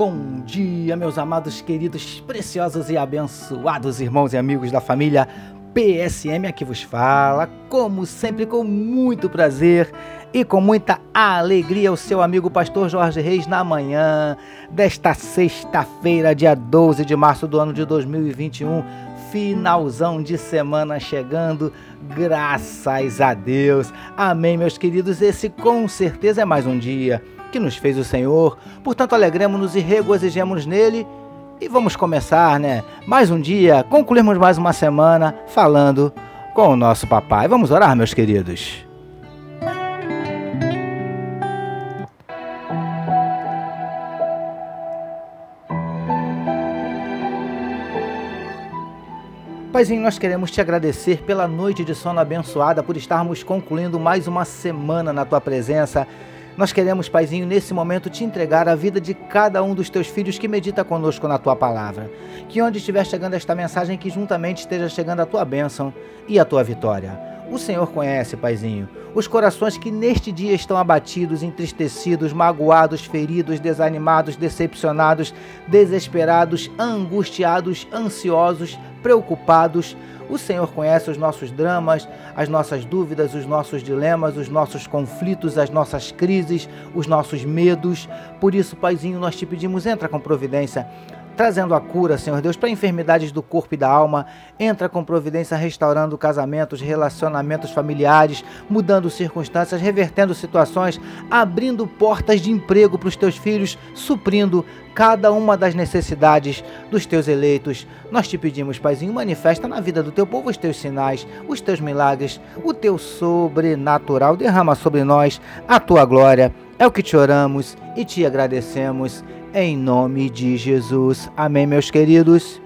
bom dia, meus amados, queridos, preciosos e abençoados irmãos e amigos da família PSM. Aqui vos fala, como sempre, com muito prazer e com muita alegria, o seu amigo Pastor Jorge Reis, na manhã desta sexta-feira, dia 12 de março do ano de 2021. Finalzão de semana chegando, graças a Deus. Amém, meus queridos. Esse com certeza é mais um dia que nos fez o Senhor. Portanto, alegremos-nos e regozijemos nele. E vamos começar, né? Mais um dia, concluirmos mais uma semana falando com o nosso papai. Vamos orar, meus queridos. Paizinho, nós queremos te agradecer pela noite de sono abençoada, por estarmos concluindo mais uma semana na tua presença. Nós queremos, Paizinho, nesse momento te entregar a vida de cada um dos teus filhos que medita conosco na tua palavra. Que onde estiver chegando esta mensagem, que juntamente esteja chegando a tua bênção e a tua vitória. O Senhor conhece, Paizinho, os corações que neste dia estão abatidos, entristecidos, magoados, feridos, desanimados, decepcionados, desesperados, angustiados, ansiosos, preocupados. O Senhor conhece os nossos dramas, as nossas dúvidas, os nossos dilemas, os nossos conflitos, as nossas crises, os nossos medos. Por isso, Paizinho, nós te pedimos, entra com providência trazendo a cura, Senhor Deus, para enfermidades do corpo e da alma. Entra com providência restaurando casamentos, relacionamentos familiares, mudando circunstâncias, revertendo situações, abrindo portas de emprego para os teus filhos, suprindo cada uma das necessidades dos teus eleitos. Nós te pedimos, Paizinho, manifesta na vida do teu povo os teus sinais, os teus milagres, o teu sobrenatural. Derrama sobre nós a tua glória. É o que te oramos e te agradecemos em nome de Jesus. Amém, meus queridos.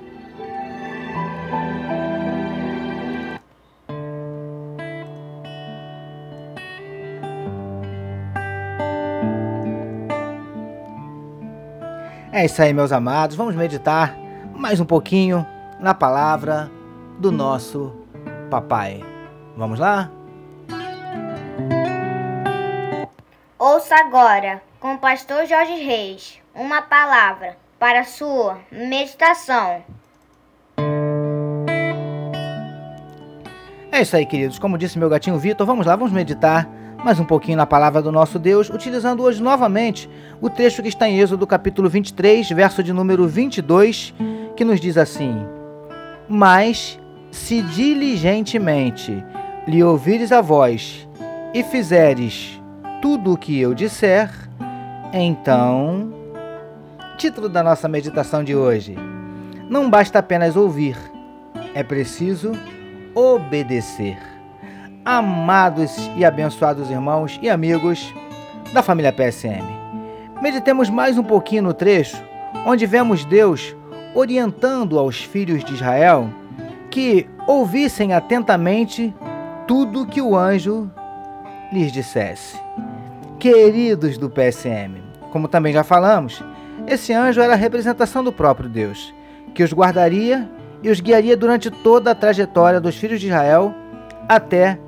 É isso aí, meus amados. Vamos meditar mais um pouquinho na palavra do nosso papai. Vamos lá? Ouça agora, com o pastor Jorge Reis, uma palavra para sua meditação. É isso aí, queridos. Como disse meu gatinho Vitor, vamos lá, vamos meditar mais um pouquinho na palavra do nosso Deus, utilizando hoje novamente o trecho que está em Êxodo capítulo 23, verso de número 22, que nos diz assim: Mas se diligentemente lhe ouvires a voz e fizeres tudo o que eu disser, então Título da nossa meditação de hoje: Não basta apenas ouvir, é preciso obedecer. Amados e abençoados irmãos e amigos da família PSM, meditemos mais um pouquinho no trecho onde vemos Deus orientando aos filhos de Israel que ouvissem atentamente tudo que o anjo lhes dissesse. Queridos do PSM, como também já falamos, esse anjo era a representação do próprio Deus, que os guardaria e os guiaria durante toda a trajetória dos filhos de Israel até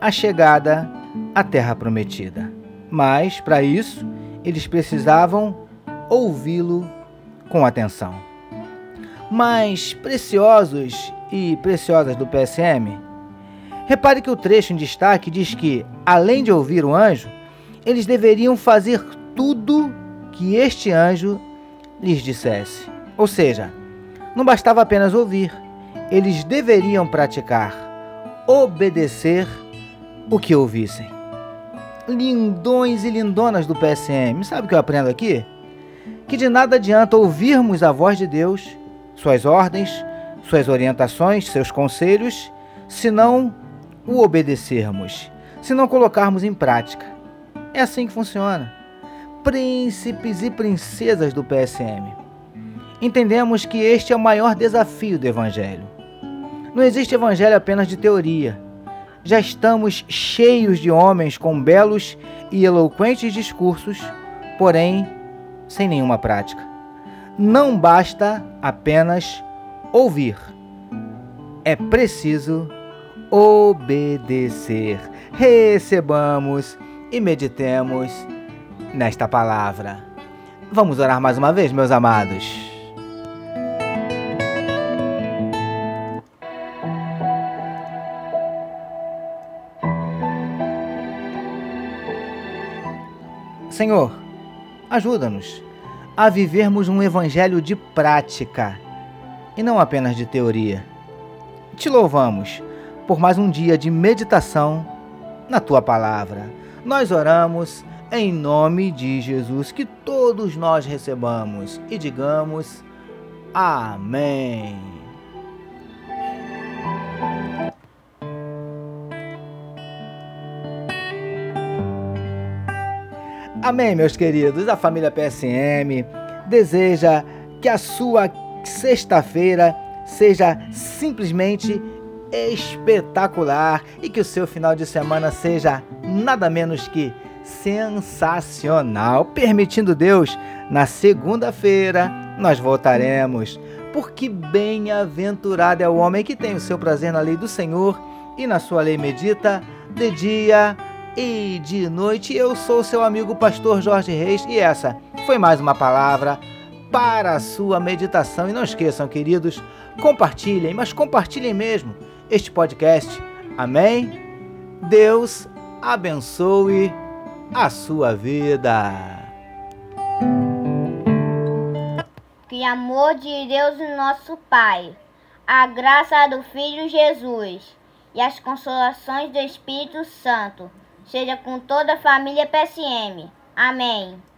a chegada à terra prometida. Mas, para isso, eles precisavam ouvi-lo com atenção. Mas, preciosos e preciosas do PSM, repare que o trecho em destaque diz que, além de ouvir o anjo, eles deveriam fazer tudo que este anjo lhes dissesse. Ou seja, não bastava apenas ouvir, eles deveriam praticar, obedecer o que ouvissem. Lindões e lindonas do PSM, sabe o que eu aprendo aqui? Que de nada adianta ouvirmos a voz de Deus, suas ordens, suas orientações, seus conselhos, se não o obedecermos, se não colocarmos em prática. É assim que funciona príncipes e princesas do PSM. Entendemos que este é o maior desafio do Evangelho. Não existe Evangelho apenas de teoria. Já estamos cheios de homens com belos e eloquentes discursos, porém sem nenhuma prática. Não basta apenas ouvir, é preciso obedecer. Recebamos e meditemos nesta palavra. Vamos orar mais uma vez, meus amados. Senhor, ajuda-nos a vivermos um evangelho de prática e não apenas de teoria. Te louvamos por mais um dia de meditação na tua palavra. Nós oramos em nome de Jesus, que todos nós recebamos e digamos Amém. Amém, meus queridos. A família PSM deseja que a sua sexta-feira seja simplesmente espetacular e que o seu final de semana seja nada menos que sensacional. Permitindo Deus, na segunda-feira nós voltaremos, porque bem-aventurado é o homem que tem o seu prazer na lei do Senhor e na sua lei medita de dia e de noite. Eu sou seu amigo pastor Jorge Reis e essa foi mais uma palavra para a sua meditação. E não esqueçam, queridos, compartilhem, mas compartilhem mesmo este podcast. Amém? Deus abençoe a sua vida. Que amor de Deus, nosso Pai, a graça do Filho Jesus e as consolações do Espírito Santo seja com toda a família PSM. Amém.